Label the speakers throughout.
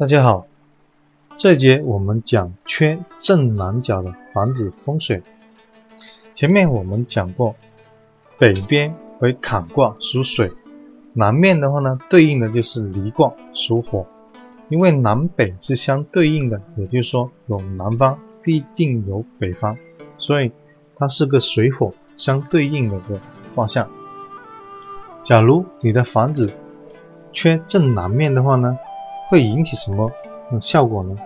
Speaker 1: 大家好，这节我们讲缺正南角的房子风水。前面我们讲过，北边为坎卦，属水；南面的话呢，对应的就是离卦，属火。因为南北是相对应的，也就是说有南方必定有北方，所以它是个水火相对应的一个卦象。假如你的房子缺正南面的话呢？会引起什么效果呢？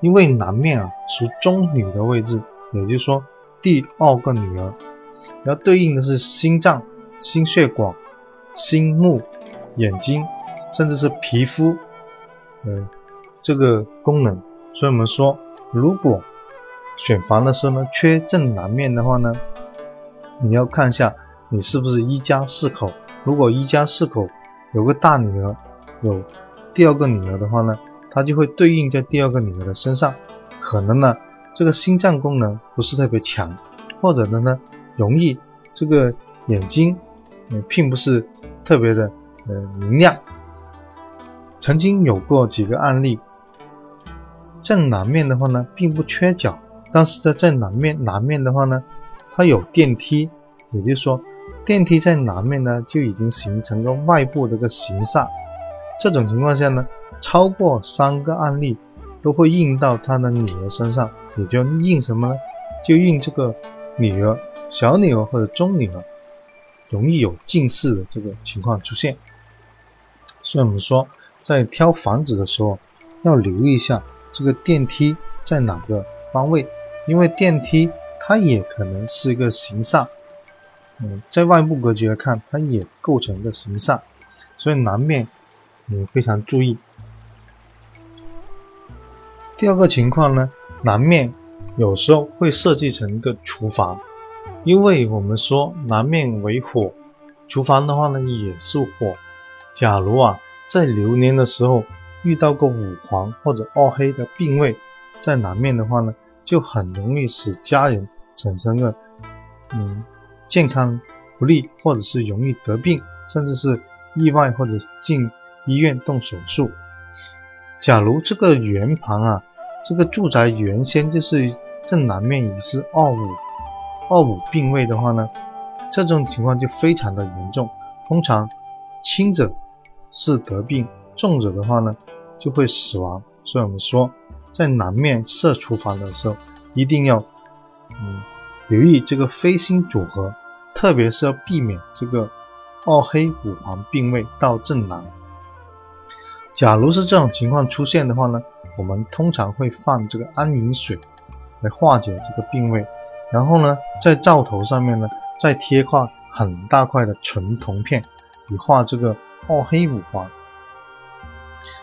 Speaker 1: 因为南面啊属中女的位置，也就是说第二个女儿，然后对应的是心脏、心血管、心目、眼睛，甚至是皮肤，呃，这个功能。所以我们说，如果选房的时候呢，缺正南面的话呢，你要看一下你是不是一家四口。如果一家四口有个大女儿，有。第二个女儿的话呢，它就会对应在第二个女儿的身上，可能呢这个心脏功能不是特别强，或者呢呢容易这个眼睛，呃并不是特别的呃明亮。曾经有过几个案例，正南面的话呢并不缺角，但是在正南面南面的话呢，它有电梯，也就是说电梯在南面呢就已经形成个外部的一个形煞。这种情况下呢，超过三个案例都会印到他的女儿身上，也就印什么呢？就印这个女儿、小女儿或者中女儿，容易有近视的这个情况出现。所以我们说，在挑房子的时候，要留意一下这个电梯在哪个方位，因为电梯它也可能是一个形煞。嗯，在外部格局来看，它也构成一个形煞，所以南面。你非常注意。第二个情况呢，南面有时候会设计成一个厨房，因为我们说南面为火，厨房的话呢也是火。假如啊在流年的时候遇到个五黄或者二黑的病位在南面的话呢，就很容易使家人产生个嗯健康不利，或者是容易得病，甚至是意外或者进。医院动手术。假如这个圆盘啊，这个住宅原先就是正南面已是二五二五病位的话呢，这种情况就非常的严重。通常轻者是得病，重者的话呢就会死亡。所以我们说，在南面设厨房的时候，一定要嗯留意这个飞星组合，特别是要避免这个二黑五黄并位到正南。假如是这种情况出现的话呢，我们通常会放这个安饮水来化解这个病位，然后呢，在灶头上面呢再贴块很大块的纯铜片，以化这个二黑五黄。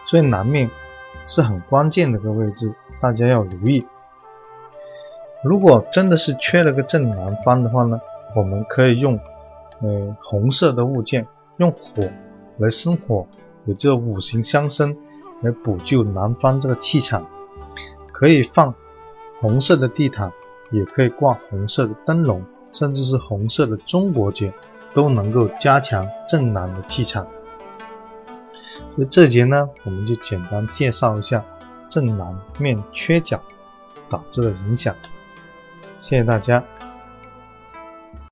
Speaker 1: 所以南面是很关键的一个位置，大家要留意。如果真的是缺了个正南方的话呢，我们可以用呃红色的物件，用火来生火。有这五行相生来补救南方这个气场，可以放红色的地毯，也可以挂红色的灯笼，甚至是红色的中国结，都能够加强正南的气场。所以这节呢，我们就简单介绍一下正南面缺角导致的影响。谢谢大家。